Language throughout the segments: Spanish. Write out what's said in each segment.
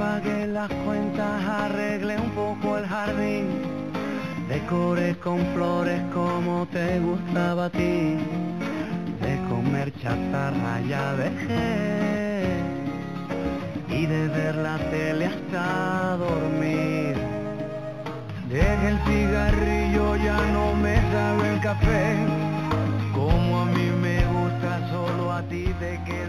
pague las cuentas, arregle un poco el jardín, decore con flores como te gustaba a ti, de comer chatarra ya dejé y de ver la tele hasta dormir. Deje el cigarrillo, ya no me sabe el café, como a mí me gusta, solo a ti te queda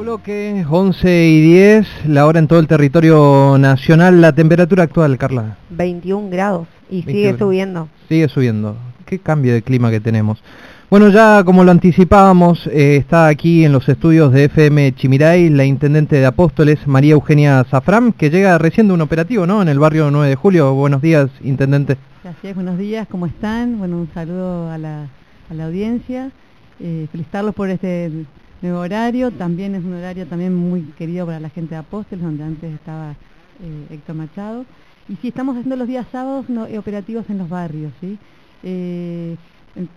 bloque, 11 y 10, la hora en todo el territorio nacional, la temperatura actual, Carla. 21 grados y 21 sigue subiendo. Sigue subiendo. Qué cambio de clima que tenemos. Bueno, ya como lo anticipábamos, eh, está aquí en los estudios de FM Chimiray la intendente de Apóstoles, María Eugenia Zafram, que llega recién de un operativo, ¿no? En el barrio 9 de julio. Buenos días, intendente. Gracias, buenos días, ¿cómo están? Bueno, un saludo a la, a la audiencia, eh, felicitarlos por este nuevo horario, también es un horario también muy querido para la gente de Apóstoles, donde antes estaba eh, Héctor Machado. Y sí, estamos haciendo los días sábados no, eh, operativos en los barrios, ¿sí? Eh,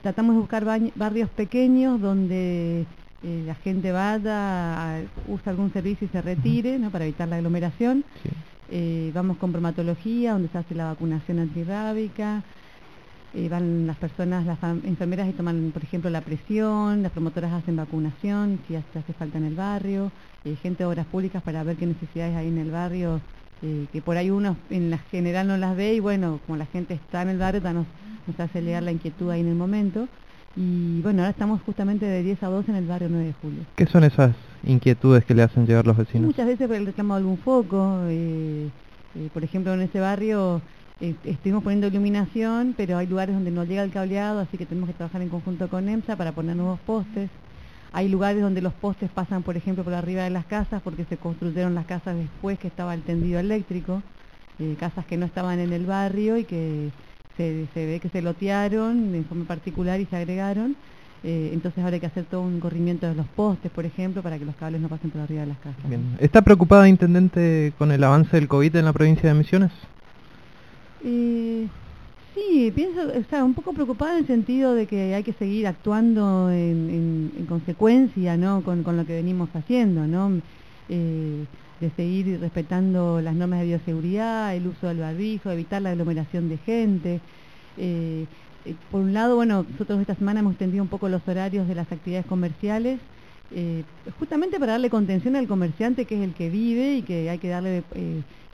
tratamos de buscar barrios pequeños donde eh, la gente vaya, usa algún servicio y se retire, ¿no? Para evitar la aglomeración. Sí. Eh, vamos con bromatología, donde se hace la vacunación antirrábica. Eh, van las personas, las enfermeras y toman, por ejemplo, la presión, las promotoras hacen vacunación, si hace, hace falta en el barrio, eh, gente de obras públicas para ver qué necesidades hay en el barrio, eh, que por ahí uno en la general no las ve y bueno, como la gente está en el barrio, nos, nos hace llegar la inquietud ahí en el momento. Y bueno, ahora estamos justamente de 10 a 12 en el barrio 9 de julio. ¿Qué son esas inquietudes que le hacen llegar los vecinos? muchas veces por el reclamo de algún foco. eh, eh, por ejemplo, en ese barrio eh, estuvimos poniendo iluminación, pero hay lugares donde no llega el cableado, así que tenemos que trabajar en conjunto con EMSA para poner nuevos postes. Hay lugares donde los postes pasan, por ejemplo, por arriba de las casas porque se construyeron las casas después que estaba el tendido eléctrico. eh, casas que no estaban en el barrio y que se, se ve que se lotearon en forma particular y se agregaron. Eh, entonces ahora hay que hacer todo un corrimiento de los postes, por ejemplo, para que los cables no pasen por arriba de las casas. Bien. ¿Está preocupada, intendente, con el avance del COVID en la provincia de Misiones? Eh, sí, pienso, o sea, un poco preocupada en el sentido de que hay que seguir actuando en, en- en consecuencia, ¿no? Con, con lo que venimos haciendo, ¿no? Eh, de seguir respetando las normas de bioseguridad, el uso del barbijo, evitar la aglomeración de gente. Eh, eh, por un lado, bueno, nosotros esta semana hemos extendido un poco los horarios de las actividades comerciales, eh, justamente para darle contención al comerciante que es el que vive y que hay que darle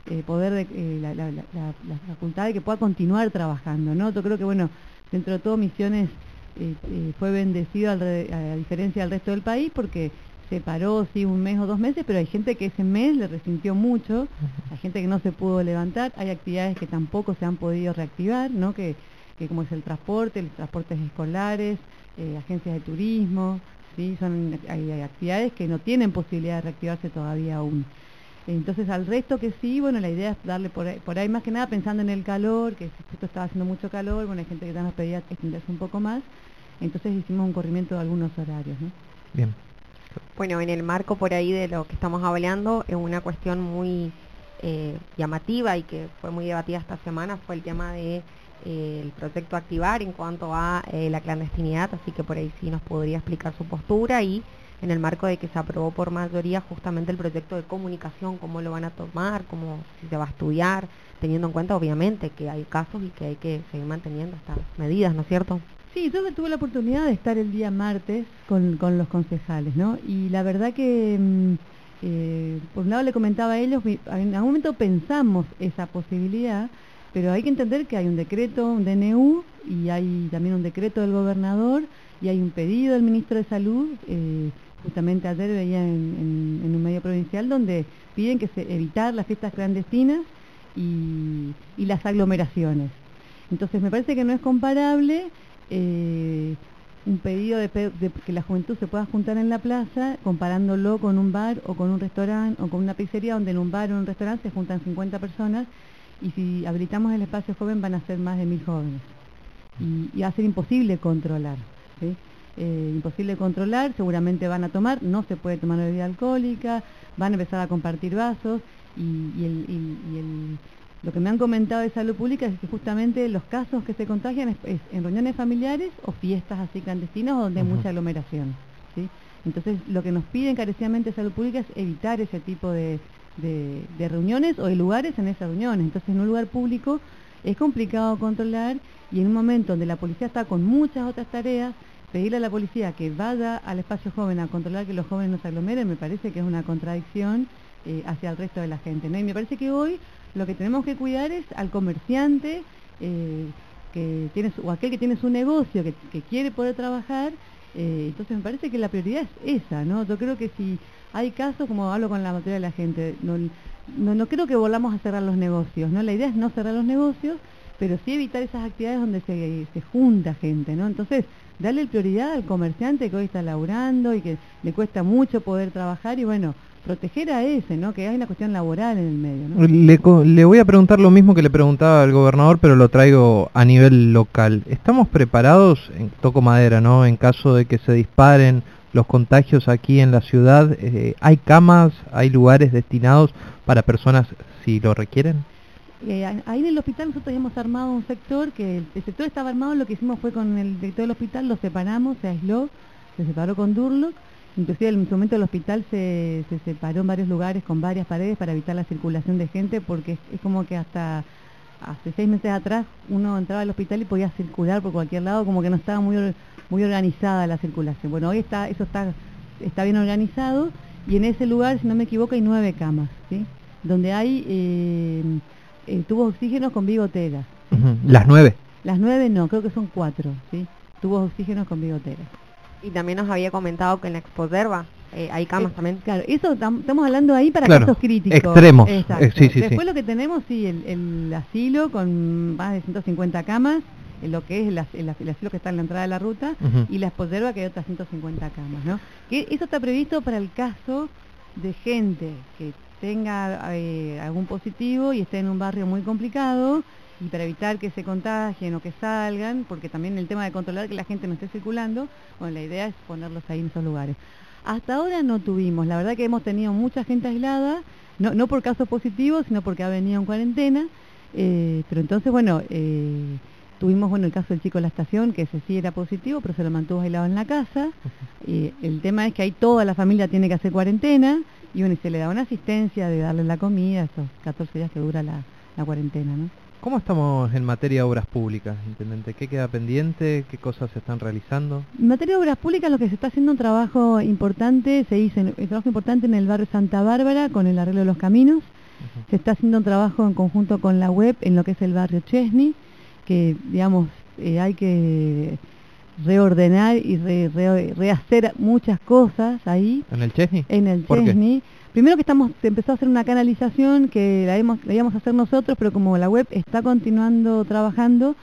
eh, poder, de, eh, la, la- la- la- la facultad de que pueda continuar trabajando, ¿no? Yo creo que, bueno, dentro de todo Misiones eh, eh, fue bendecido al re- a diferencia del resto del país porque se paró, sí, un mes o dos meses, pero hay gente que ese mes le resintió mucho, hay gente que no se pudo levantar, hay actividades que tampoco se han podido reactivar, ¿no? Que, que como es el transporte, los transportes escolares, eh, agencias de turismo, ¿sí? Son, hay, hay actividades que no tienen posibilidad de reactivarse todavía aún. Entonces al resto que sí, bueno, la idea es darle por ahí, por ahí más que nada pensando en el calor, que justo estaba haciendo mucho calor, bueno, hay gente que ya nos pedía extenderse un poco más, entonces hicimos un corrimiento de algunos horarios, ¿no? Bien. Bueno, en el marco por ahí de lo que estamos hablando, es una cuestión muy eh, llamativa y que fue muy debatida esta semana, fue el tema de eh, el proyecto Activar en cuanto a eh, la clandestinidad, así que por ahí sí nos podría explicar su postura y en el marco de que se aprobó por mayoría justamente el proyecto de comunicación, cómo lo van a tomar, cómo si se va a estudiar, teniendo en cuenta obviamente que hay casos y que hay que seguir manteniendo estas medidas, ¿no es cierto? Sí, yo tuve la oportunidad de estar el día martes con, con los concejales, ¿no? Y la verdad que, mm, eh, por un lado le comentaba a ellos, en algún momento pensamos esa posibilidad, pero hay que entender que hay un decreto, un DNU, y hay también un decreto del gobernador, y hay un pedido del ministro de Salud, eh, justamente ayer veía en, en- un medio provincial, donde piden que se evitar las fiestas clandestinas y, y las aglomeraciones. Entonces me parece que no es comparable eh, un pedido de, de que la juventud se pueda juntar en la plaza comparándolo con un bar o con un restaurante o con una pizzería donde en un bar o en un restaurante se juntan 50 personas y si habilitamos el espacio joven van a ser más de mil jóvenes y, y va a ser imposible controlar. ¿sí? Eh, imposible controlar, seguramente van a tomar, no se puede tomar bebida alcohólica, van a empezar a compartir vasos y, y el- y- y el- lo que me han comentado de salud pública es que justamente los casos que se contagian es, es en reuniones familiares o fiestas así clandestinas donde hay mucha aglomeración. ¿sí? Entonces lo que nos pide encarecidamente salud pública es evitar ese tipo de, de, de reuniones o de lugares en esas reuniones. Entonces, en un lugar público es complicado controlar y en un momento donde la policía está con muchas otras tareas, pedirle a la policía que vaya al espacio joven a controlar que los jóvenes no se aglomeren me parece que es una contradicción eh, hacia el resto de la gente. ¿no? Y me parece que hoy lo que tenemos que cuidar es al comerciante eh, que tiene o aquel que tiene su negocio, que, quiere poder trabajar. Eh, entonces me parece que la prioridad es esa, ¿no? Yo creo que si hay casos, como hablo con la mayoría de la gente, no, no, no creo que volvamos a cerrar los negocios, ¿no? La idea es no cerrar los negocios, pero sí evitar esas actividades donde se, se junta gente, ¿no? Entonces, darle prioridad al comerciante que hoy está laburando y que le cuesta mucho poder trabajar y bueno, proteger a ese, ¿no? Que hay una cuestión laboral en el medio, ¿no? Le, le voy a preguntar lo mismo que le preguntaba al gobernador, pero lo traigo a nivel local. ¿Estamos preparados, en toco madera, ¿no? En caso de que se disparen los contagios aquí en la ciudad, eh, ¿hay camas, hay lugares destinados para personas si lo requieren? Eh, ahí en el hospital nosotros hemos armado un sector, que el, sector estaba armado, lo que hicimos fue con el director del hospital, lo separamos, se aisló, se separó con Durlock, inclusive en su momento el hospital se, separó en varios lugares con varias paredes para evitar la circulación de gente, porque es, como que hasta hace seis meses atrás uno entraba al hospital y podía circular por cualquier lado, como que no estaba muy, muy organizada la circulación. Bueno, hoy está, eso está, está bien organizado y en ese lugar, si no me equivoco, hay nueve camas, ¿sí? donde hay... Eh, eh, tubos oxígenos con bigotera. ¿Las nueve? Las nueve no, creo que son cuatro, ¿sí? Tubos oxígenos con bigotera. Y también nos había comentado que en la Exposerva eh, hay camas eh, también. Claro, eso estamos hablando ahí para casos críticos. Extremos. Después lo que tenemos, sí, el, asilo con más de 150 camas, lo que es el, asilo que está en la entrada de la ruta, y la Exposerva que hay otras 150 camas, ¿no? Que eso está previsto para el caso de gente que tenga eh, algún positivo y esté en un barrio muy complicado y para evitar que se contagien o que salgan, porque también el tema de controlar que la gente no esté circulando, bueno, la idea es ponerlos ahí en esos lugares. Hasta ahora no tuvimos, la verdad que hemos tenido mucha gente aislada, no, no por casos positivos, sino porque ha venido en cuarentena, eh, pero entonces, bueno, eh, tuvimos bueno el caso del chico de la estación, que ese sí era positivo, pero se lo mantuvo aislado en la casa. y el tema es que ahí toda la familia tiene que hacer cuarentena, y bueno, y se le da una asistencia de darle la comida, esos 14 días que dura la, cuarentena, ¿no? ¿Cómo estamos en materia de obras públicas, Intendente? ¿Qué queda pendiente? ¿Qué cosas se están realizando? En materia de obras públicas lo que se está haciendo un trabajo importante, se hizo un trabajo importante en el barrio Santa Bárbara con el arreglo de los caminos. Se está haciendo un trabajo en conjunto con la web en lo que es el barrio Chesney, que digamos eh, hay que reordenar y rehacer muchas cosas ahí. ¿En el Chesney? En el Chesney. Primero que estamos, empezó a hacer una canalización que la, hemos, la íbamos a hacer nosotros, pero como la web está continuando trabajando,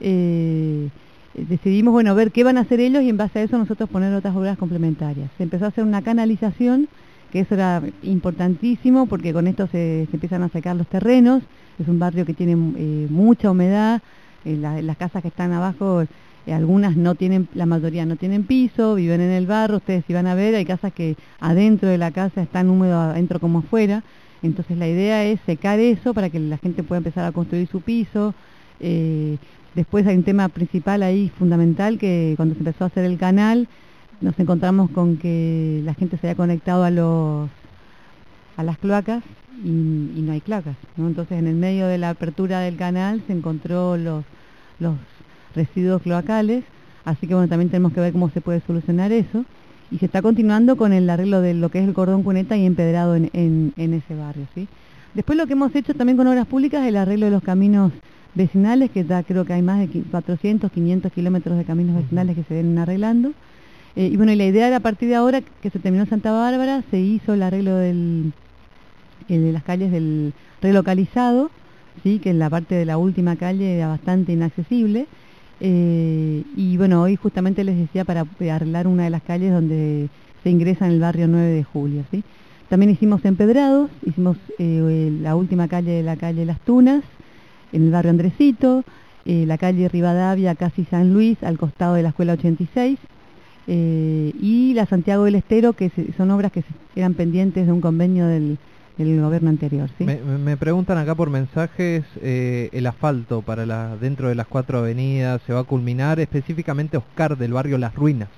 eh, decidimos bueno ver qué van a hacer ellos y en base a eso nosotros poner otras obras complementarias. Se empezó a hacer una canalización, que eso era importantísimo porque con esto se, empiezan a secar los terrenos, es un barrio que tiene eh, mucha humedad, eh, las casas que están abajo eh, algunas no tienen, la mayoría no tienen piso, viven en el barro, ustedes si van a ver, hay casas que adentro de la casa están húmedos adentro como afuera, entonces la idea es secar eso para que la gente pueda empezar a construir su piso. Eh, después hay un tema principal ahí, fundamental, que cuando se empezó a hacer el canal, nos encontramos con que la gente se había conectado a los a las cloacas y, no hay cloacas, Entonces en el medio de la apertura del canal se encontró los, los residuos cloacales, así que bueno, también tenemos que ver cómo se puede solucionar eso. Y se está continuando con el arreglo de lo que es el cordón cuneta y empedrado en, en, ese barrio. ¿sí? Después lo que hemos hecho también con obras públicas es el arreglo de los caminos vecinales, que ya creo que hay más de 400, 500 kilómetros de caminos vecinales que se vienen arreglando. Eh, y bueno, y la idea era a partir de ahora que se terminó Santa Bárbara, se hizo el arreglo del, de las calles del relocalizado, ¿sí? que en la parte de la última calle era bastante inaccesible. Eh, y bueno, hoy justamente les decía para arreglar una de las calles donde se ingresa en el barrio 9 de julio. ¿sí? También hicimos empedrados, hicimos eh, la última calle de la calle Las Tunas, en el barrio Andresito, eh, la calle Rivadavia, casi San Luis, al costado de la Escuela 86, y la Santiago del Estero, que son obras que eran pendientes de un convenio del el gobierno anterior. ¿sí? Me, preguntan acá por mensajes, eh, el asfalto para la, dentro de las cuatro avenidas se va a culminar, específicamente Oscar del barrio Las Ruinas.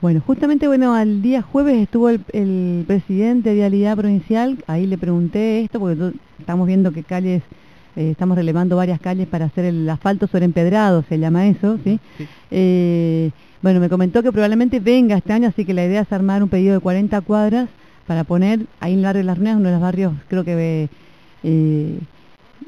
Bueno, justamente, bueno, al día jueves estuvo el, el presidente de Vialidad Provincial, ahí le pregunté esto, porque estamos viendo que calles, eh, estamos relevando varias calles para hacer el asfalto sobre empedrado, se llama eso, ¿sí? Sí. Eh, bueno, me comentó que probablemente venga este año, así que la idea es armar un pedido de 40 cuadras para poner ahí en el barrio de Las Ruinas, uno de los barrios, creo que, eh,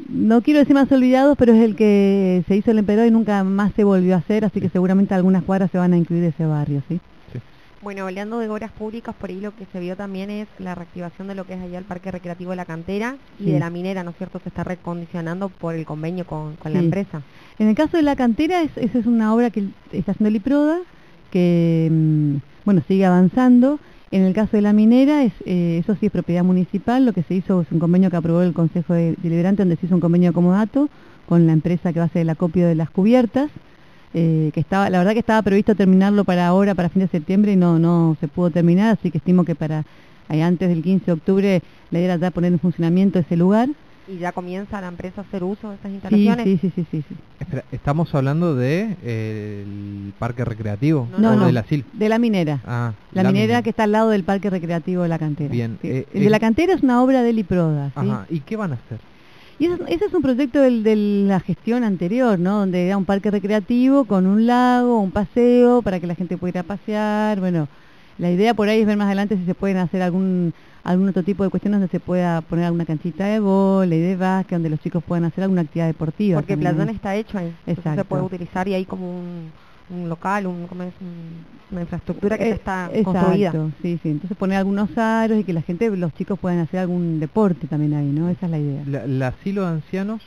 no quiero decir más olvidados, pero es el que se hizo el empedrado y nunca más se volvió a hacer, así que seguramente algunas cuadras se van a incluir de ese barrio, ¿sí? Sí. Bueno, hablando de obras públicas, por ahí lo que se vio también es la reactivación de lo que es allá el Parque Recreativo de la Cantera y Sí. de la minera, ¿no es cierto? Se está recondicionando por el convenio con, con la empresa. En el caso de la cantera, es, esa es una obra que está haciendo el IPRODA, que mm, bueno sigue avanzando. En el caso de la minera, eh, eso sí es propiedad municipal, lo que se hizo es un convenio que aprobó el Consejo de- Deliberante, donde se hizo un convenio de comodato con la empresa que va a hacer el acopio de las cubiertas, eh, que estaba, la verdad que estaba previsto terminarlo para ahora, para fin de septiembre, y no, no se pudo terminar, así que estimo que para ahí antes del 15 de octubre la idea era ya poner en funcionamiento ese lugar. Y ya comienza la empresa a hacer uso de estas Sí, instalaciones. sí, sí, sí, sí, sí. Espera, estamos hablando de eh, el parque recreativo No, o no. del asilo. De la minera. Ah, La, minera que está al lado del Parque Recreativo de la Cantera. Bien, Sí. eh, el de eh, la Cantera es una obra del IPRODA, ¿sí? Ajá, ¿y qué van a hacer? Y ese, ese es un proyecto del- de la gestión anterior, ¿no? Donde era un parque recreativo con un lago, un paseo para que la gente pudiera pasear. Bueno, la idea por ahí es ver más adelante si se pueden hacer algún algún otro tipo de cuestiones donde se pueda poner alguna canchita de vóley, de básquet, donde los chicos puedan hacer alguna actividad deportiva. Porque también. Playón está hecho ahí. Entonces se puede utilizar y hay como un, un local, un, ¿cómo es? Un- una infraestructura que Eh, ya está exacto, construida. sí, sí. Entonces poner algunos aros y que la gente, los chicos puedan hacer algún deporte también ahí, ¿no? Esa es la idea. La- el asilo de ancianos,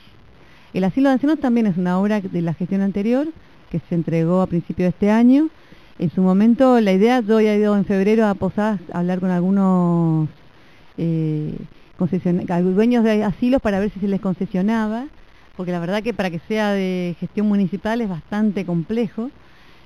El asilo de ancianos también es una obra de la gestión anterior que se entregó a principio de este año. En su momento, la idea, yo había ido en febrero a Posadas a hablar con algunos eh, dueños de asilos para ver si se les concesionaba, porque la verdad que para que sea de gestión municipal es bastante complejo.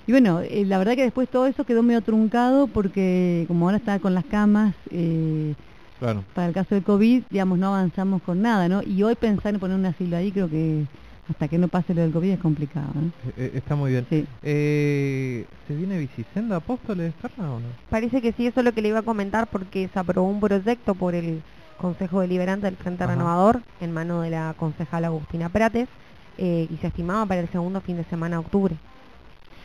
Y bueno, eh, la verdad que después todo eso quedó medio truncado porque como ahora está con las camas, eh, claro. para el caso del COVID, digamos, no avanzamos con nada, ¿no? Y hoy pensar en poner un asilo ahí, creo que hasta que no pase lo del COVID es complicado, ¿no? Eh, eh, está muy bien. Sí. Eh, ¿Se viene Bicisenda Apóstoles, Carla, o no? Parece que sí, eso es lo que le iba a comentar porque se aprobó un proyecto por el Consejo Deliberante del Frente Ajá. Renovador en mano de la concejala Agustina Prates eh, y se estimaba para el segundo fin de semana de octubre.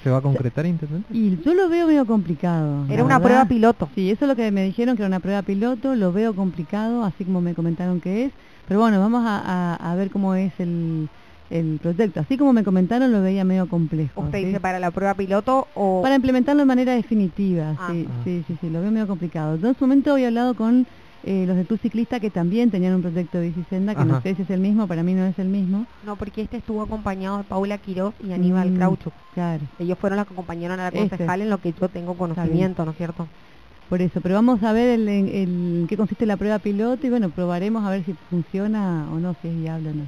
¿Se va a concretar, Intendente? Y yo lo veo medio complicado. Era una verdad. prueba piloto. Sí, eso es lo que me dijeron, que era una prueba piloto, lo veo complicado, así como me comentaron que es. Pero bueno, vamos a, a- a ver cómo es el, el proyecto. Así como me comentaron, lo veía medio complejo. ¿Usted ¿sí? dice para la prueba piloto o...? Para implementarlo de manera definitiva, Ah. sí, Ah. sí, sí, sí, lo veo medio complicado. Yo en su momento había hablado con eh, los de Tu Ciclista que también tenían un proyecto de bicicenda, que no sé si es el mismo, para mí no es el mismo. No, porque este estuvo acompañado de Paula Quiroz y Aníbal Mm, Krauchuk. Claro, Ellos fueron los que acompañaron a la Este. concejal en lo que yo tengo conocimiento, ¿no es cierto? por eso. Pero vamos a ver el, qué consiste la prueba piloto y bueno, probaremos a ver si funciona o no, si es viable o no.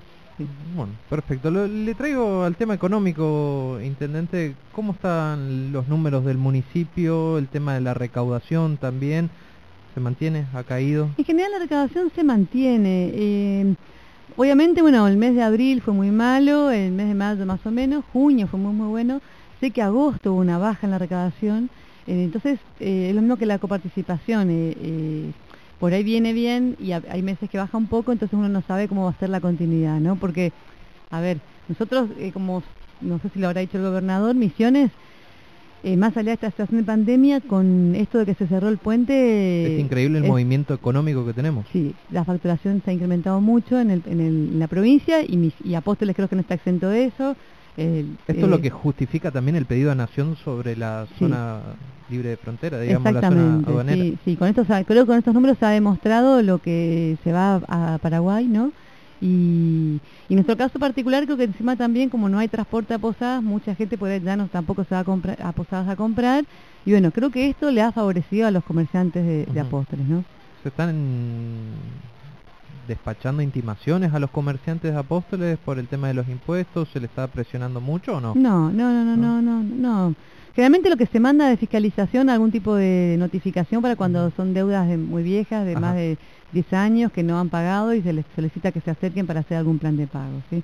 Bueno, perfecto. Lo- le traigo al tema económico, Intendente, ¿cómo están los números del municipio? El tema de la recaudación también, ¿se mantiene? ¿Ha caído? En general la recaudación se mantiene. eh, obviamente, bueno, el mes de abril fue muy malo, el mes de mayo más o menos, junio fue muy muy bueno. Sé que agosto hubo una baja en la recaudación, eh, entonces eh, es lo mismo que la coparticipación. Por ahí viene bien y ha- hay meses que baja un poco, entonces uno no sabe cómo va a ser la continuidad, ¿no? Porque, a ver, nosotros, eh, como no sé si lo habrá dicho el gobernador, Misiones, eh, más allá de esta situación de pandemia, con esto de que se cerró el puente... es increíble el es- movimiento económico que tenemos. Sí, la facturación se ha incrementado mucho en, el, en, el- en la provincia y, mis, y Apóstoles creo que no está exento de eso. El, Esto es lo eh, que justifica también el pedido a Nación sobre la Sí. zona libre de frontera, digamos, la zona Exactamente, aduanera. sí, sí, con esto, se ha- creo que con estos números se ha demostrado lo que se va a Paraguay, ¿no? Y, y en nuestro caso particular creo que encima también como no hay transporte a Posadas, mucha gente ahí ya no tampoco se va a, comprar, a Posadas a comprar. Y bueno, creo que esto le ha favorecido a los comerciantes de, de Ujú. Apóstoles, ¿no? ¿Se están despachando intimaciones a los comerciantes de Apóstoles por el tema de los impuestos? ¿Se le está presionando mucho o no? No, no, no, no, no, no, no. Generalmente lo que se manda de fiscalización, algún tipo de notificación para cuando son deudas de- muy viejas, de Ajá. más de 10 años, que no han pagado y se les solicita que se acerquen para hacer algún plan de pago, ¿sí?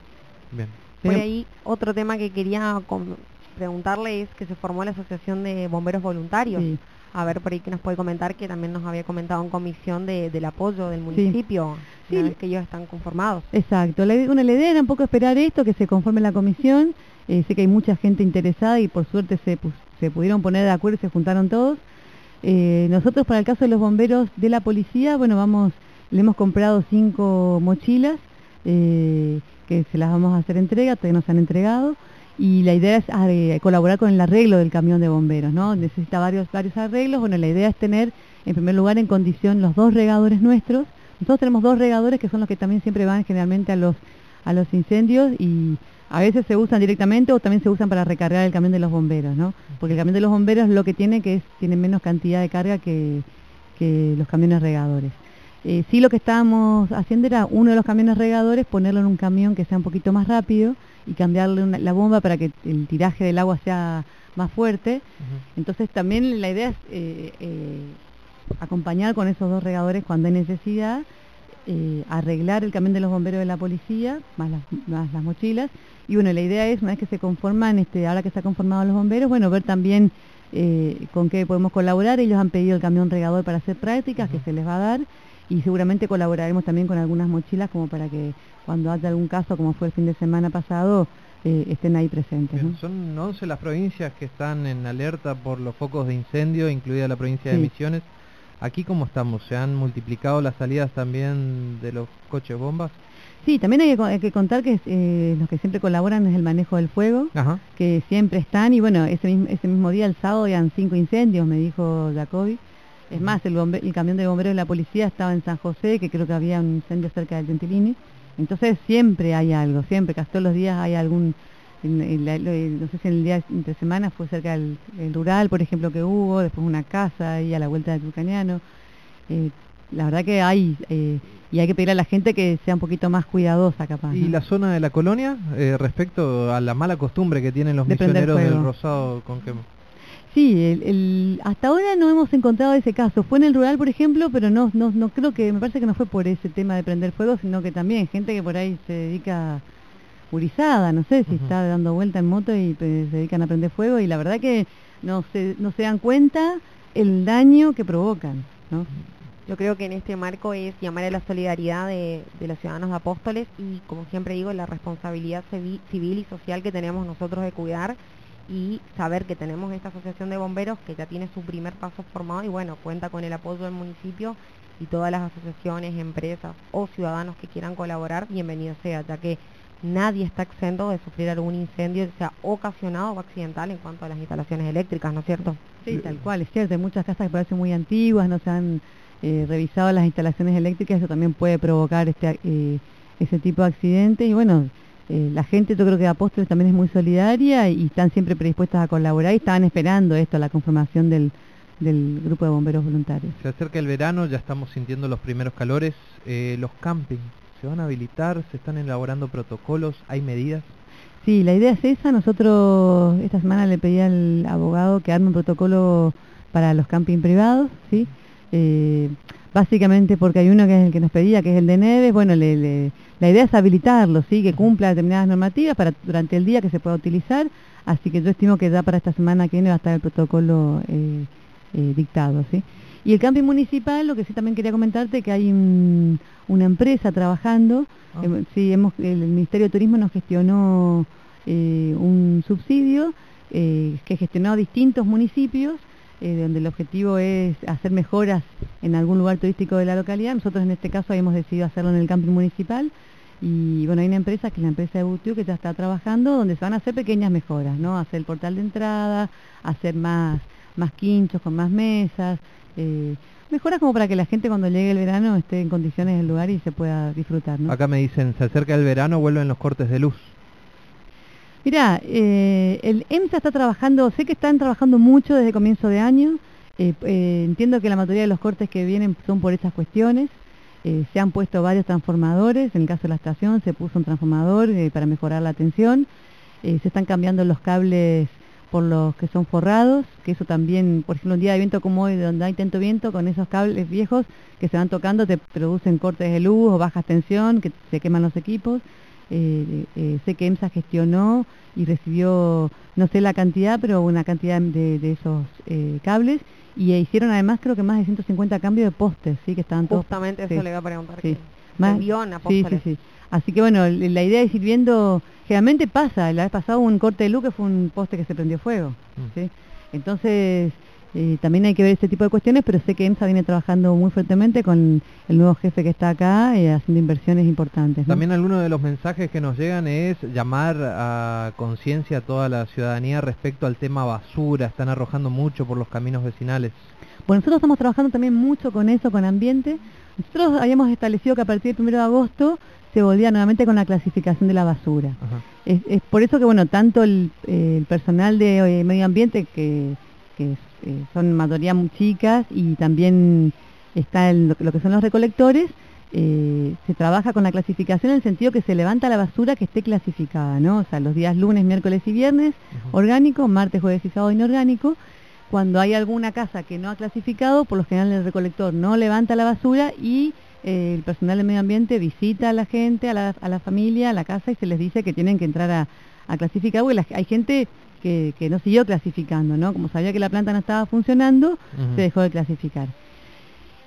Bien. Por Pero- ahí otro tema que quería com- preguntarle es que se formó la Asociación de Bomberos Voluntarios. Sí. A ver, por ahí que nos puede comentar, que también nos había comentado en comisión de, del apoyo del municipio, Sí. una vez que ellos están conformados. Exacto. La, una, la idea era un poco esperar esto, que se conforme la comisión. Eh, sé que hay mucha gente interesada y por suerte se, pus- se pudieron poner de acuerdo y se juntaron todos. Eh, nosotros para el caso de los bomberos de la policía, bueno, vamos, le hemos comprado cinco mochilas eh, que se las vamos a hacer entrega, todavía no se han entregado. Y la idea es ah, de colaborar con el arreglo del camión de bomberos, ¿no? Necesita varios, varios arreglos. Bueno, la idea es tener, en primer lugar, en condición los dos regadores nuestros. Nosotros tenemos dos regadores que son los que también siempre van generalmente a los, a los incendios y a veces se usan directamente o también se usan para recargar el camión de los bomberos, ¿no? Porque el camión de los bomberos lo que tiene que es tiene menos cantidad de carga que, que los camiones regadores. Eh, sí lo que estábamos haciendo era uno de los camiones regadores ponerlo en un camión que sea un poquito más rápido y cambiarle una- la bomba para que el tiraje del agua sea más fuerte. Entonces también la idea es eh, eh, acompañar con esos dos regadores cuando hay necesidad, eh, arreglar el camión de los bomberos de la policía, más las, más las mochilas. Y bueno, la idea es, una vez que se conforman, este, ahora que se han conformado los bomberos, bueno, ver también eh, con qué podemos colaborar. Ellos han pedido el camión regador para hacer prácticas, que se les va a dar, y seguramente colaboraremos también con algunas mochilas como para que cuando haya algún caso, como fue el fin de semana pasado, eh, estén ahí presentes. ¿no? son 11 las provincias que están en alerta por los focos de incendio, incluida la provincia de. Misiones. Aquí cómo estamos, se han multiplicado las salidas también de los coches bombas. Sí, también hay que, co- hay que contar que eh, los que siempre colaboran es el manejo del fuego, Ajá. que siempre están, y bueno, ese mismo, ese mismo día, el sábado, habían cinco incendios, me dijo Jacobi. Es más, el, bombe- el camión de bomberos de la policía estaba en San José, que creo que había un incendio cerca del Gentilini. Entonces siempre hay algo, siempre, casi todos los días hay algún, en- en no sé si en el día entre semana fue cerca del el rural, por ejemplo, que hubo, después una casa ahí a la vuelta del Turcaniano. Eh, la verdad que hay, eh, y hay que pedir a la gente que sea un poquito más cuidadosa capaz. ¿Y la zona de la colonia eh, respecto a la mala costumbre que tienen los De misioneros del. Rosado con que Sí, el, el- hasta ahora no hemos encontrado ese caso. Fue en el rural, por ejemplo, pero no, no, no creo que, me parece que no fue por ese tema de prender fuego, sino que también gente que por ahí se dedica urizada, no sé si está dando vuelta en moto y pues, se dedican a prender fuego y la verdad que no se, no se dan cuenta el daño que provocan, ¿no? Yo creo que en este marco es llamar a la solidaridad de, de los ciudadanos de Apóstoles y, como siempre digo, la responsabilidad civi- civil y social que tenemos nosotros de cuidar y saber que tenemos esta asociación de bomberos que ya tiene su primer paso formado y bueno, cuenta con el apoyo del municipio y todas las asociaciones, empresas o ciudadanos que quieran colaborar, bienvenido sea, ya que nadie está exento de sufrir algún incendio, sea ocasionado o accidental en cuanto a las instalaciones eléctricas, ¿no es cierto? Sí, tal cual, es cierto, hay muchas casas que parecen muy antiguas, no se han eh, revisado las instalaciones eléctricas, eso también puede provocar este, eh, ese tipo de accidentes y bueno, eh, la gente yo creo que de Apóstoles también es muy solidaria y están siempre predispuestas a colaborar y estaban esperando esto, la conformación del, del grupo de bomberos voluntarios. se acerca el verano, ya estamos sintiendo los primeros calores, eh, los campings se van a habilitar, se están elaborando protocolos, hay medidas. Sí, la idea es esa. Nosotros esta semana le pedí al abogado que arme un protocolo para los camping privados, ¿sí? Eh, básicamente porque hay uno que es el que nos pedía, que es el de Neves. Bueno, le- le- la idea es habilitarlo, ¿sí? Que cumpla determinadas normativas para durante el día que se pueda utilizar. Así que yo estimo que ya para esta semana que viene va a estar el protocolo eh, eh, dictado, ¿sí? Y el camping municipal, lo que sí también quería comentarte, que hay un- una empresa trabajando. Hem- Sí, hemos, el Ministerio de Turismo nos gestionó eh, un subsidio eh, que gestionó a distintos municipios, eh, donde el objetivo es hacer mejoras en algún lugar turístico de la localidad. Nosotros en este caso habíamos decidido hacerlo en el camping municipal. Y bueno, hay una empresa que es la empresa de Butiu que ya está trabajando, donde se van a hacer pequeñas mejoras, ¿no? Hacer el portal de entrada, hacer más, más quinchos con más mesas, eh, mejoras como para que la gente cuando llegue el verano esté en condiciones del lugar y se pueda disfrutar, ¿no? Acá me dicen, se acerca el verano, vuelven los cortes de luz. Mirá, eh, el EMSA está trabajando, sé que están trabajando mucho desde comienzo de año, eh, eh, entiendo que la mayoría de los cortes que vienen son por esas cuestiones, eh, se han puesto varios transformadores, en el caso de la estación se puso un transformador eh, para mejorar la tensión, eh, se están cambiando los cables por los que son forrados, que eso también, por ejemplo, un día de viento como hoy, donde hay tanto viento, con esos cables viejos que se van tocando te producen cortes de luz o bajas tensión, que se queman los equipos. Eh, eh, sé que EMSA gestionó y recibió, no sé la cantidad, pero una cantidad de, de esos eh, cables y hicieron además creo que más de 150 cambios de postes, ¿sí? Que estaban todos... Justamente eso sí. le iba a preguntar. Sí. que Más- en Sí, sí, Apóstoles. sí. Así que bueno, la idea es ir viendo, generalmente pasa, la vez pasada hubo un corte de luz que fue un poste que se prendió fuego, Mm. ¿sí? Entonces, eh, también hay que ver este tipo de cuestiones, pero sé que EMSA viene trabajando muy fuertemente con el nuevo jefe que está acá, eh, haciendo inversiones importantes. ¿no? También algunos de los mensajes que nos llegan es llamar a conciencia a toda la ciudadanía respecto al tema basura, están arrojando mucho por los caminos vecinales. Bueno, nosotros estamos trabajando también mucho con eso, con ambiente. Nosotros habíamos establecido que a partir del 1 de agosto se volvía nuevamente con la clasificación de la basura. Es, es por eso que, bueno, tanto el, eh, el personal de eh, medio ambiente, que, que es, eh, son mayoría muy chicas, y también está el- lo, que son los recolectores, eh, se trabaja con la clasificación en el sentido que se levanta la basura que esté clasificada, ¿no? O sea, los días lunes, miércoles y viernes, orgánico, martes, jueves y sábado inorgánico. Cuando hay alguna casa que no ha clasificado, por lo general el recolector no levanta la basura y eh, el personal de medio ambiente visita a la gente, a la, a la familia, a la casa y se les dice que tienen que entrar a, a clasificar, porque la- hay gente que, que no siguió clasificando, ¿no? Como sabía que la planta no estaba funcionando, se dejó de clasificar.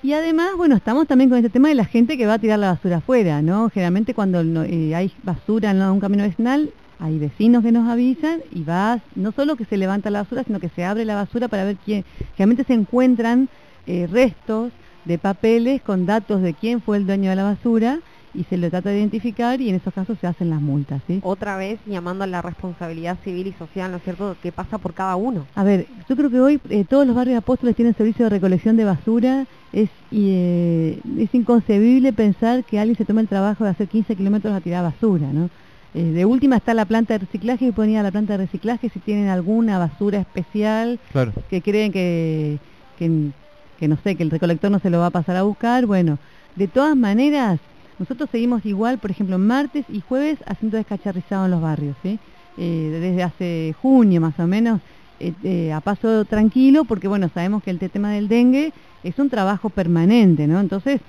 Y además, bueno, estamos también con este tema de la gente que va a tirar la basura afuera, ¿no? Generalmente cuando eh, hay basura en un camino vecinal, hay vecinos que nos avisan y va, no solo que se levanta la basura, sino que se abre la basura para ver quién, generalmente se encuentran eh, restos de papeles con datos de quién fue el dueño de la basura y se lo trata de identificar y en esos casos se hacen las multas, ¿sí? Otra vez llamando a la responsabilidad civil y social, ¿no es cierto?, que pasa por cada uno. A ver, yo creo que hoy eh, todos los barrios apóstoles tienen servicio de recolección de basura. Es, y, eh, es inconcebible pensar que alguien se tome el trabajo de hacer 15 kilómetros a tirar basura, ¿no? Eh, de última está la planta de reciclaje y ponía la planta de reciclaje si tienen alguna basura especial Claro. que creen que, que, que no sé, que el recolector no se lo va a pasar a buscar. Bueno, de todas maneras, nosotros seguimos igual, por ejemplo, martes y jueves haciendo descacharrizado en los barrios, ¿sí? Eh, desde hace junio más o menos, eh, eh, a paso tranquilo, porque bueno, sabemos que el te- tema del dengue es un trabajo permanente, ¿no? Entonces,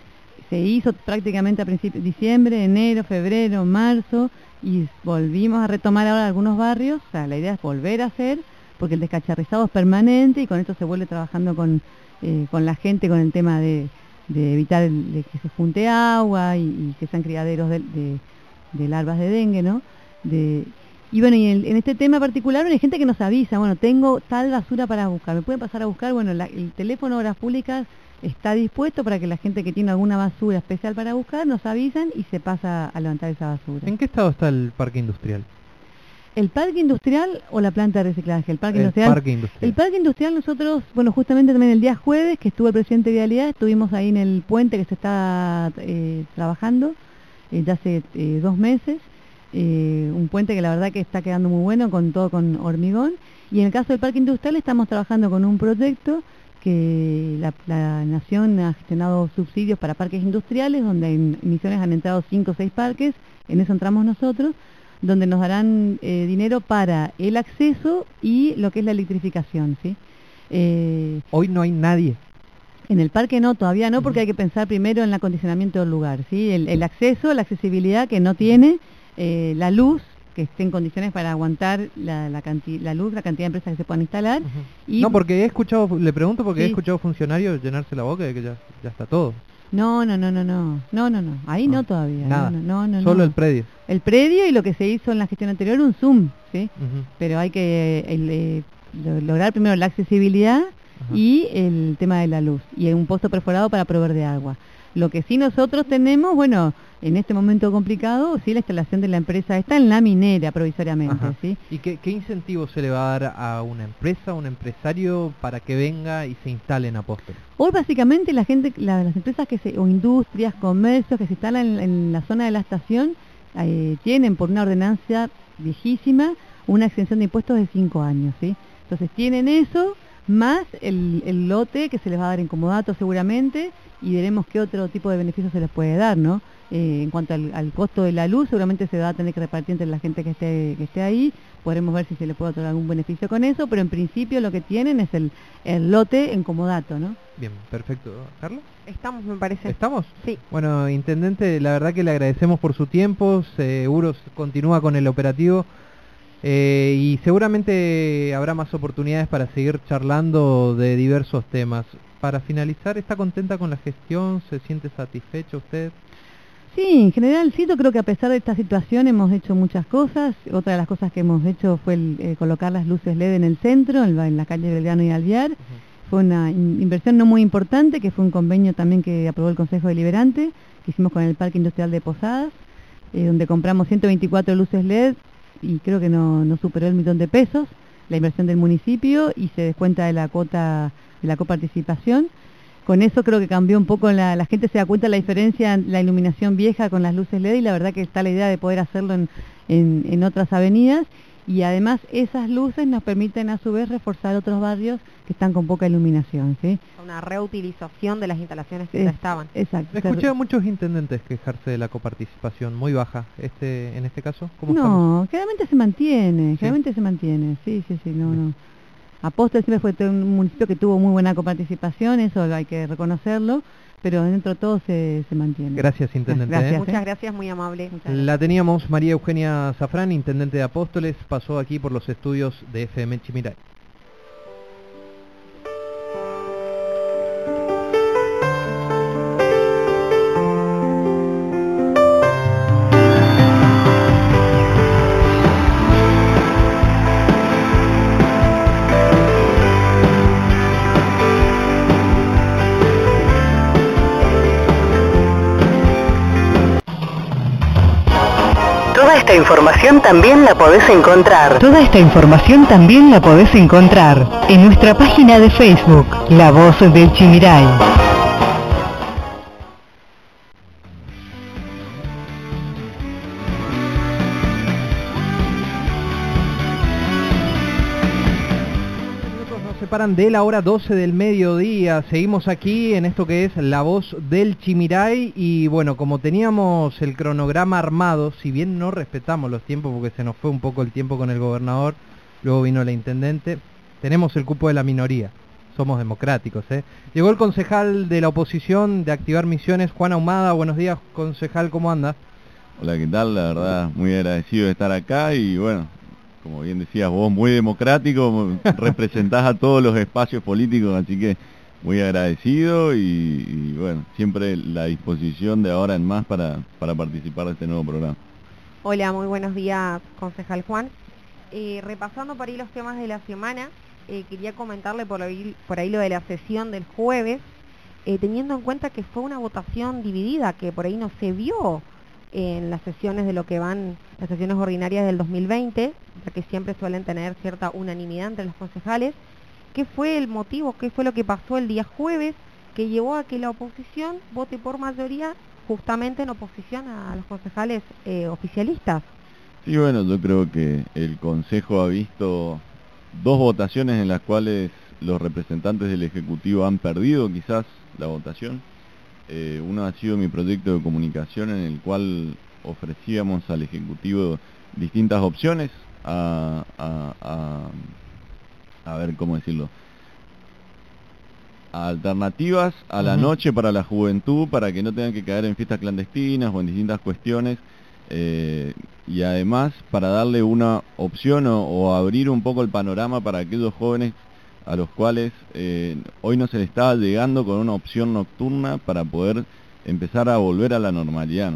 se hizo prácticamente a principios de diciembre, enero, febrero, marzo, y volvimos a retomar ahora algunos barrios, o sea, la idea es volver a hacer, porque el descacharrizado es permanente y con esto se vuelve trabajando con, con la gente con el tema de, de evitar de que se junte agua y, que sean criaderos de, de- larvas de dengue, ¿no? De, y bueno, y en, en este tema particular hay gente que nos avisa, bueno, tengo tal basura para buscar, ¿me pueden pasar a buscar? Bueno, la- el teléfono de Obras Públicas está dispuesto para que la gente que tiene alguna basura especial para buscar nos avisan y se pasa a levantar esa basura. ¿En qué estado está el parque industrial? ¿El parque industrial o la planta de reciclaje? El parque el industrial. parque industrial. El parque industrial nosotros, bueno, justamente también el día jueves que estuvo el presidente de Vialidad, estuvimos ahí en el puente que se está eh, trabajando eh, ya hace eh, dos meses, eh, un puente que la verdad que está quedando muy bueno con todo con hormigón y en el caso del parque industrial estamos trabajando con un proyecto que la, la Nación ha gestionado subsidios para parques industriales, donde en Misiones han entrado cinco o seis parques, en eso entramos nosotros, donde nos darán eh, dinero para el acceso y lo que es la electrificación, ¿sí? Eh, Hoy no hay nadie. en el parque no, todavía no, porque hay que pensar primero en el acondicionamiento del lugar, ¿sí? El, el acceso, la accesibilidad que no tiene, eh, la luz, que esté en condiciones para aguantar la, la, luz, la cantidad de empresas que se puedan instalar. y No, porque he escuchado, le pregunto porque he escuchado funcionarios llenarse la boca de que ya, ya está todo. No, no, no, no, no, no, no, no, ahí no, No, todavía. nada. No, no, no, Solo no. el predio. El predio y lo que se hizo en la gestión anterior, un Zoom, ¿sí? Pero hay que el, eh, lo- lograr primero la accesibilidad Ajá. y el tema de la luz y un pozo perforado para proveer de agua. Lo que sí nosotros tenemos, bueno, en este momento complicado, sí la instalación de la empresa está en la minera provisoriamente, Ajá. ¿sí? ¿Y qué, qué incentivo se le va a dar a una empresa, a un empresario para que venga y se instale en Apóstoles? Hoy básicamente la gente, la- las empresas que se, o industrias, comercios que se instalan en, en la zona de la estación eh, tienen por una ordenanza viejísima una exención de impuestos de cinco años, ¿sí? Entonces tienen eso, más el, el lote que se les va a dar en comodato seguramente y veremos qué otro tipo de beneficios se les puede dar, ¿no? Eh, en cuanto al, costo de la luz, seguramente se va a tener que repartir entre la gente que esté, que esté ahí, podremos ver si se le puede otorgar algún beneficio con eso, pero en principio lo que tienen es el, el lote en comodato, ¿no? Bien, perfecto. ¿Carlos? Estamos, me parece. ¿Estamos? Sí. Bueno, Intendente, la verdad que le agradecemos por su tiempo, seguro continúa con el operativo eh, y seguramente habrá más oportunidades para seguir charlando de diversos temas. Para finalizar, ¿está contenta con la gestión? ¿Se siente satisfecho usted? Sí, en general sí, yo creo que a pesar de esta situación hemos hecho muchas cosas. Otra de las cosas que hemos hecho fue el, eh, colocar las luces LED en el centro, en, la calle Belgrano y Alviar. Fue una inversión no muy importante, que fue un convenio también que aprobó el Consejo Deliberante, que hicimos con el Parque Industrial de Posadas, eh, donde compramos 124 luces LED y creo que no, no superó el millón de pesos la inversión del municipio y se descuenta de la cuota de la coparticipación. Con eso creo que cambió un poco, la, la gente se da cuenta de la diferencia en la iluminación vieja con las luces LED y la verdad que está la idea de poder hacerlo en, en, otras avenidas y además esas luces nos permiten a su vez reforzar otros barrios que están con poca iluminación. ¿sí? Una reutilización de las instalaciones que ya estaban. Exacto. Escuché a muchos intendentes quejarse de la coparticipación muy baja. Este, en este caso, ¿cómo No, generalmente se mantiene, generalmente se mantiene. Sí, sí, sí, no, no. Apóstol siempre fue un municipio que tuvo muy buena coparticipación, eso hay que reconocerlo, pero dentro de todo se, se mantiene. Gracias, Intendente. ¿eh? Muchas gracias, muy amable. La teníamos María Eugenia Zafrán, Intendente de Apóstoles, pasó aquí por los estudios de FM Chimiray. Esta información también la podés encontrar. Toda esta información también la podés encontrar en nuestra página de Facebook, La Voz del Chimiray. Paran de la hora 12 del mediodía. Seguimos aquí en esto que es La Voz del Chimiray y bueno, como teníamos el cronograma armado, si bien no respetamos los tiempos porque se nos fue un poco el tiempo con el gobernador, luego vino la intendente, tenemos el cupo de la minoría. Somos democráticos, ¿eh? Llegó el concejal de la oposición de Activar Misiones, Juan Ahumada. Buenos días, concejal, ¿cómo anda? Hola, ¿qué tal? La verdad, muy agradecido de estar acá y bueno, como bien decías vos, muy democrático, representás a todos los espacios políticos, así que muy agradecido y, bueno, siempre la disposición de ahora en más para, para participar de este nuevo programa. Hola, muy buenos días, concejal Juan. Eh, repasando por ahí los temas de la semana, eh, quería comentarle por ahí, por ahí lo de la sesión del jueves, eh, teniendo en cuenta que fue una votación dividida, que por ahí no se vio en las sesiones de lo que van, las sesiones ordinarias del 2020, ya que siempre suelen tener cierta unanimidad entre los concejales. ¿Qué fue el motivo, qué fue lo que pasó el día jueves que llevó a que la oposición vote por mayoría justamente en oposición a los concejales eh, oficialistas? Sí, bueno, yo creo que el Consejo ha visto dos votaciones en las cuales los representantes del Ejecutivo han perdido quizás la votación eh, uno ha sido mi proyecto de comunicación en el cual ofrecíamos al Ejecutivo distintas opciones a, a, ver cómo decirlo, alternativas a la noche para la juventud, para que no tengan que caer en fiestas clandestinas o en distintas cuestiones, eh, y además para darle una opción o, abrir un poco el panorama para aquellos jóvenes a los cuales eh, hoy no se le estaba llegando con una opción nocturna para poder empezar a volver a la normalidad.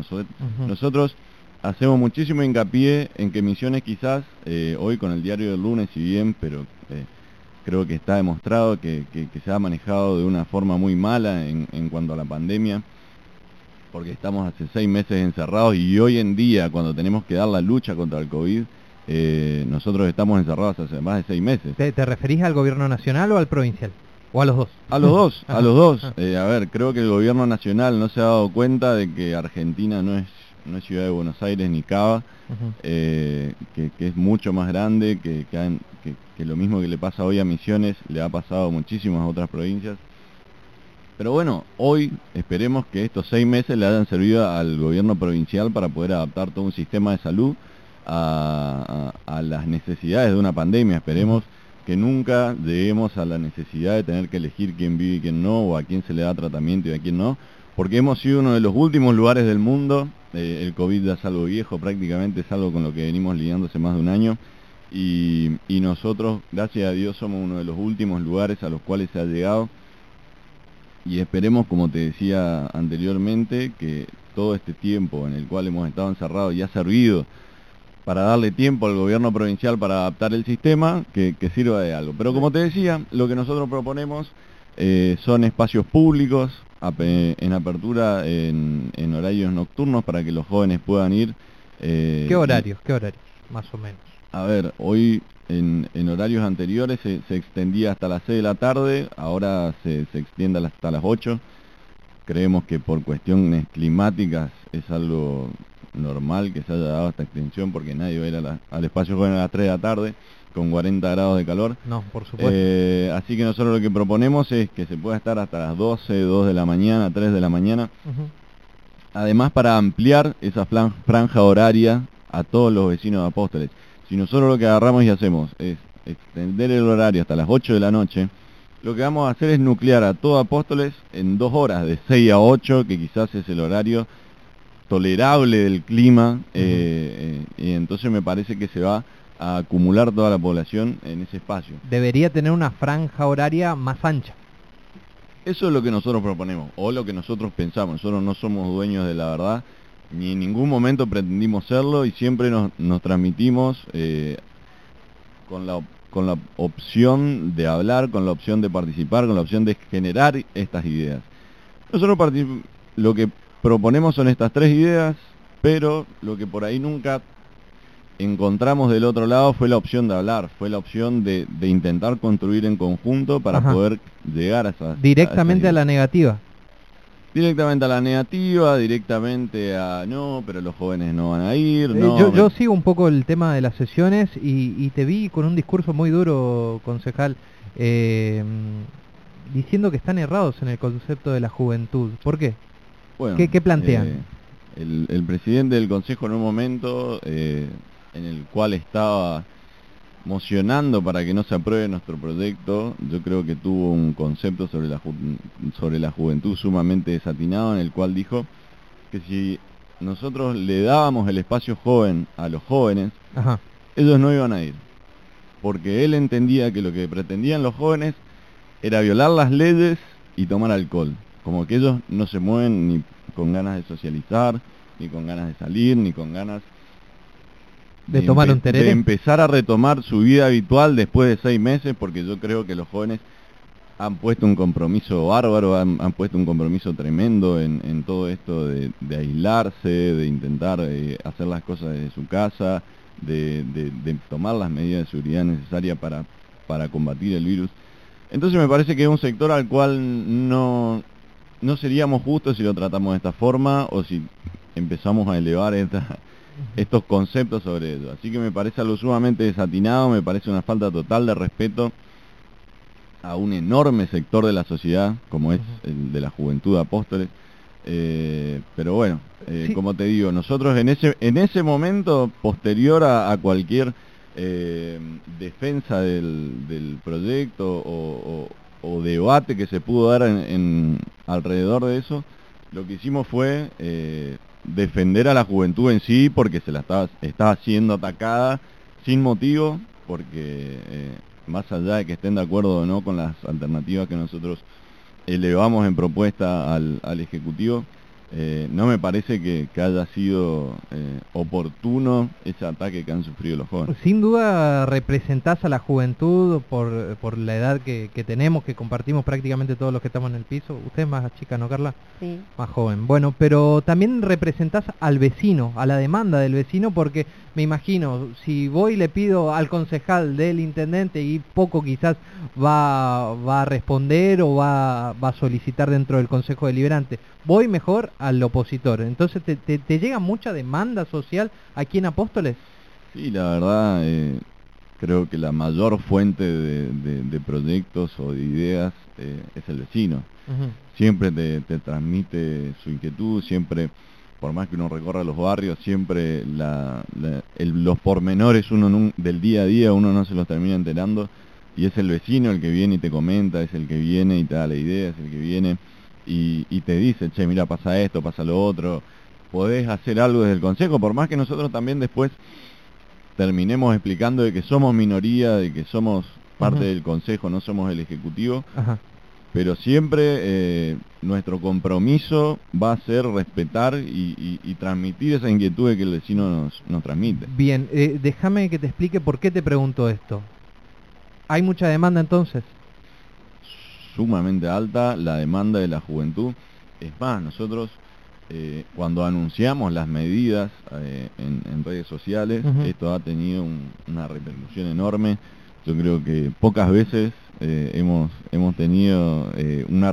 Nosotros, hacemos muchísimo hincapié en que Misiones quizás, eh, hoy con el diario del lunes, si bien, pero eh, creo que está demostrado que, se ha manejado de una forma muy mala en, en cuanto a la pandemia, porque estamos hace seis meses encerrados y hoy en día, cuando tenemos que dar la lucha contra el COVID, eh, nosotros estamos encerrados hace más de seis meses. ¿Te, referís al gobierno nacional o al provincial? ¿O a los dos? A los dos, a los dos. Eh, a ver, creo que el gobierno nacional no se ha dado cuenta de que Argentina no es, no es ciudad de Buenos Aires ni Cava, eh, que, es mucho más grande, que, que, que lo mismo que le pasa hoy a Misiones le ha pasado a muchísimas otras provincias. Pero bueno, hoy esperemos que estos seis meses le hayan servido al gobierno provincial para poder adaptar todo un sistema de salud a, las necesidades de una pandemia. Esperemos que nunca lleguemos a la necesidad de tener que elegir quién vive y quién no, o a quién se le da tratamiento y a quién no, porque hemos sido uno de los últimos lugares del mundo, eh, el COVID ya es algo viejo prácticamente, es algo con lo que venimos lidiando hace más de un año, y, y nosotros, gracias a Dios, somos uno de los últimos lugares a los cuales se ha llegado, y esperemos, como te decía anteriormente, que todo este tiempo en el cual hemos estado encerrados y ha servido para darle tiempo al gobierno provincial para adaptar el sistema, que, que sirva de algo. Pero como te decía, lo que nosotros proponemos eh, son espacios públicos ape- en apertura en, en horarios nocturnos para que los jóvenes puedan ir. eh, ¿Qué horarios? ¿Qué horarios? Más o menos. a ver, hoy en, en horarios anteriores se, se extendía hasta las 6 de la tarde, ahora se, se extiende hasta las 8. Creemos que por cuestiones climáticas es algo normal que se haya dado esta extensión porque nadie va a ir a la- al espacio joven a las 3 de la tarde con 40 grados de calor. No, por supuesto. Eh, así que nosotros lo que proponemos es que se pueda estar hasta las 12, 2 de la mañana, 3 de la mañana, además para ampliar esa franja horaria a todos los vecinos de Apóstoles. Si nosotros lo que agarramos y hacemos es extender el horario hasta las 8 de la noche, lo que vamos a hacer es nuclear a todo Apóstoles en dos horas, de 6 a 8, que quizás es el horario tolerable del clima, eh, eh, y entonces me parece que se va a acumular toda la población en ese espacio. Debería tener una franja horaria más ancha. Eso es lo que nosotros proponemos, o lo que nosotros pensamos. Nosotros no somos dueños de la verdad, ni en ningún momento pretendimos serlo y siempre nos, nos transmitimos eh, con, la, con la opción de hablar, con la opción de participar, con la opción de generar estas ideas. Nosotros lo que proponemos son estas tres ideas, pero lo que por ahí nunca encontramos del otro lado fue la opción de hablar, fue la opción de, de intentar construir en conjunto para Ajá. poder llegar a esas... Directamente a esas la negativa. Directamente a la negativa, directamente a no, pero los jóvenes no van a ir, Eh, no... yo, sigo un poco el tema de las sesiones y, y te vi con un discurso muy duro, concejal, eh, diciendo que están errados en el concepto de la juventud. ¿Por qué? Bueno, ¿Qué- qué plantean? eh, el, el presidente del consejo en un momento eh, en el cual estaba mocionando para que no se apruebe nuestro proyecto, yo creo que tuvo un concepto sobre la, ju- sobre la juventud sumamente desatinado en el cual dijo que si nosotros le dábamos el espacio joven a los jóvenes, Ajá. ellos no iban a ir. Porque él entendía que lo que pretendían los jóvenes era violar las leyes y tomar alcohol. Como que ellos no se mueven ni con ganas de socializar, ni con ganas de salir, ni con ganas De tomar un de empezar a retomar su vida habitual después de seis meses, porque yo creo que los jóvenes han puesto un compromiso bárbaro, han, han puesto un compromiso tremendo en, en todo esto de, de aislarse, de intentar eh, hacer las cosas desde su casa, de, de- de tomar las medidas de seguridad necesarias para, para combatir el virus. Entonces me parece que es un sector al cual no, no seríamos justos si lo tratamos de esta forma o si empezamos a elevar esta, estos conceptos sobre ello. Así que me parece algo sumamente desatinado, me parece una falta total de respeto a un enorme sector de la sociedad, como es el de la juventud de apóstoles. Eh, pero bueno, eh, Sí. como te digo, nosotros en ese, en ese momento, posterior a, a cualquier eh, defensa del, del proyecto o, o- debate que se pudo dar en, alrededor de eso, lo que hicimos fue eh, defender a la juventud en sí porque se la estaba, estaba siendo atacada sin motivo, porque eh, más allá de que estén de acuerdo o no con las alternativas que nosotros elevamos en propuesta al, al Ejecutivo, eh, no me parece que, que haya sido eh, oportuno ese ataque que han sufrido los jóvenes. Sin duda representás a la juventud por, por la edad que, que tenemos, que compartimos prácticamente todos los que estamos en el piso. Usted es más chica, ¿no, Carla? Sí. Más joven. Bueno, pero también representás al vecino, a la demanda del vecino, porque me imagino, si voy y le pido al concejal del intendente y poco quizás va, va a responder o va, va a solicitar dentro del Consejo Deliberante, voy mejor al opositor. Entonces, ¿te, te, te llega mucha demanda social aquí en Apóstoles? Sí, la verdad, eh, creo que la mayor fuente de, proyectos o de ideas eh, es el vecino. Siempre te, transmite su inquietud, siempre, por más que uno recorra los barrios, siempre los pormenores uno del día a día uno no se los termina enterando y es el vecino el que viene y te comenta, es el que viene y te da la idea, es el que viene y, y te dice, che, mira, pasa esto, pasa lo otro, podés hacer algo desde el Consejo, por más que nosotros también después terminemos explicando de que somos minoría, de que somos parte del Consejo, no somos el Ejecutivo, pero siempre eh, nuestro compromiso va a ser respetar y, transmitir esa inquietud que el vecino nos, transmite. Bien, eh, déjame que te explique por qué te pregunto esto. ¿Hay mucha demanda entonces? Sumamente alta la demanda de la juventud. Es más, nosotros eh, cuando anunciamos las medidas eh, en, redes sociales, esto ha tenido una repercusión enorme. Yo creo que pocas veces eh, hemos, hemos tenido una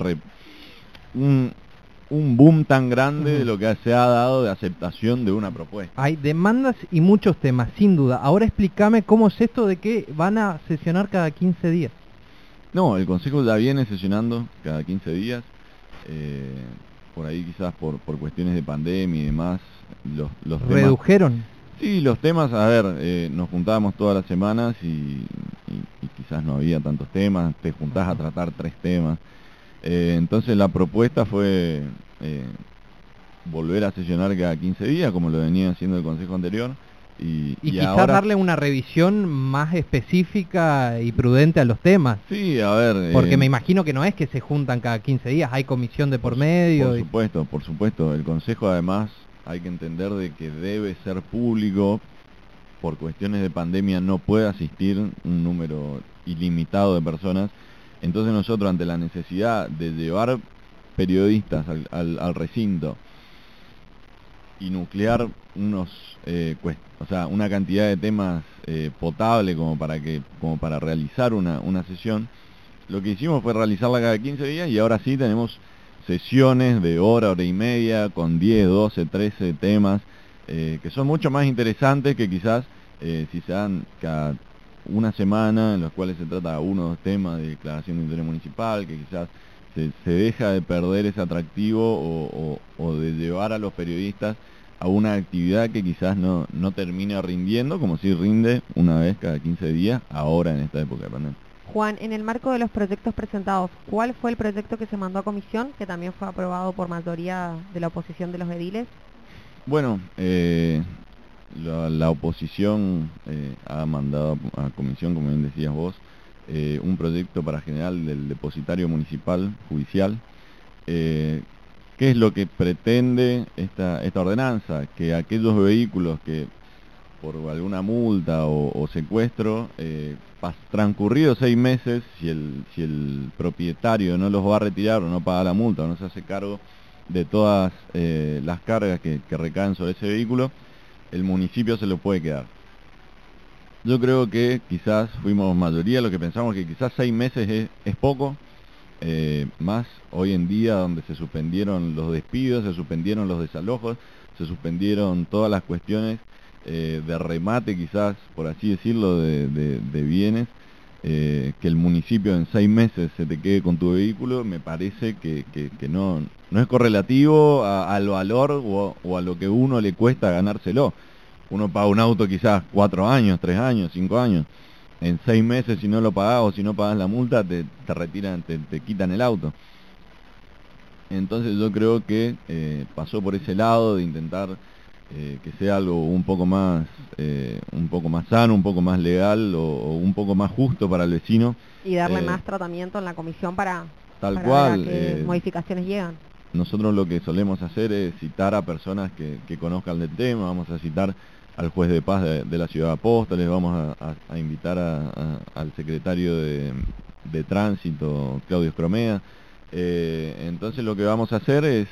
un, boom tan grande de lo que se ha dado de aceptación de una propuesta. Hay demandas y muchos temas, sin duda. Ahora explícame cómo es esto de que van a sesionar cada 15 días. No, el Consejo ya viene sesionando cada 15 días por ahí quizás por, por cuestiones de pandemia y demás, los, los ¿Redujeron? sí, los temas, a ver, eh, nos juntábamos todas las semanas y, quizás no había tantos temas, te juntás a tratar tres temas. Eh, entonces la propuesta fue eh, volver a sesionar cada 15 días, como lo venía haciendo el Consejo anterior, y, quizás darle una revisión más específica y prudente a los temas. Sí, a ver... Porque eh, me imagino que no es que se juntan cada 15 días, hay comisión de por, medio. Por supuesto, por supuesto. El Consejo además hay que entender de que debe ser público. Por cuestiones de pandemia no puede asistir un número ilimitado de personas. Entonces nosotros ante la necesidad de llevar periodistas al recinto, y nuclear unos eh, o sea una cantidad de temas eh, potable como para que como para realizar una, una sesión. Lo que hicimos fue realizarla cada 15 días y ahora sí tenemos sesiones de hora hora y media con 10 12 13 temas eh, que son mucho más interesantes que quizás eh, si se dan cada una semana en los cuales se trata uno o dos temas de declaración de interés municipal que quizás se, deja de perder ese atractivo o, o de llevar a los periodistas a una actividad que quizás no, no termine rindiendo, como si rinde una vez cada 15 días, ahora en esta época de pandemia. Juan, en el marco de los proyectos presentados, ¿cuál fue el proyecto que se mandó a comisión, que también fue aprobado por mayoría de la oposición de los ediles? Bueno, eh, la, oposición eh, ha mandado a comisión, como bien decías vos, eh, un proyecto para general del depositario municipal judicial ¿Qué es lo que pretende esta, esta ordenanza? Que aquellos vehículos que por alguna multa o, secuestro, eh, transcurridos seis meses, si el, si el propietario no los va a retirar o no paga la multa o no se hace cargo de todas eh, las cargas que, recaen sobre ese vehículo, el municipio se lo puede quedar. Yo creo que quizás fuimos mayoría lo que pensamos que quizás seis meses es, es poco, eh, más hoy en día donde se suspendieron los despidos, se suspendieron los desalojos, se suspendieron todas las cuestiones eh, de remate quizás, por así decirlo, de, bienes, eh, que el municipio en seis meses se te quede con tu vehículo, me parece que, no, no es correlativo al valor o, o a lo que uno le cuesta ganárselo. Uno paga un auto quizás cuatro años, tres años, cinco años en seis meses si no lo pagás o si no pagas la multa te, te retiran, te, quitan el auto. Entonces yo creo que eh, pasó por ese lado de intentar eh, que sea algo un poco más eh, un poco más sano, un poco más legal o, un poco más justo para el vecino. Y darle más tratamiento en la comisión para, tal cual, que modificaciones llegan. Nosotros lo que solemos hacer es citar a personas que, que conozcan del tema, vamos a citar al juez de paz de, la ciudad Apóstoles, vamos a, invitar al secretario de, tránsito, Claudio Escromea. Eh, entonces lo que vamos a hacer es,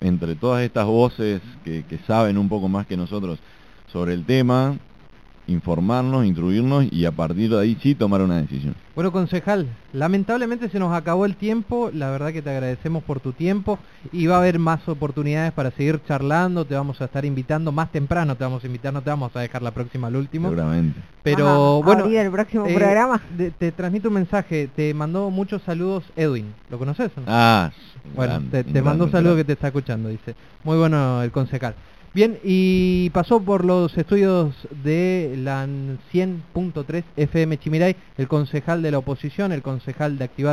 entre todas estas voces que, saben un poco más que nosotros sobre el tema, informarnos, instruirnos y a partir de ahí sí tomar una decisión. Bueno, concejal, lamentablemente se nos acabó el tiempo, la verdad que te agradecemos por tu tiempo y va a haber más oportunidades para seguir charlando, te vamos a estar invitando más temprano, te vamos a invitar, no te vamos a dejar la próxima al último. Seguramente. Pero bueno, el próximo eh, programa. te transmito un mensaje, te mandó muchos saludos Edwin, ¿lo conoces? o no? Ah, Bueno, gran- te, te gran mando un saludo que te está escuchando, dice. Muy bueno el concejal. Bien, y pasó por los estudios de la 100.3 FM Chimiray, el concejal de la oposición, el concejal de Activar.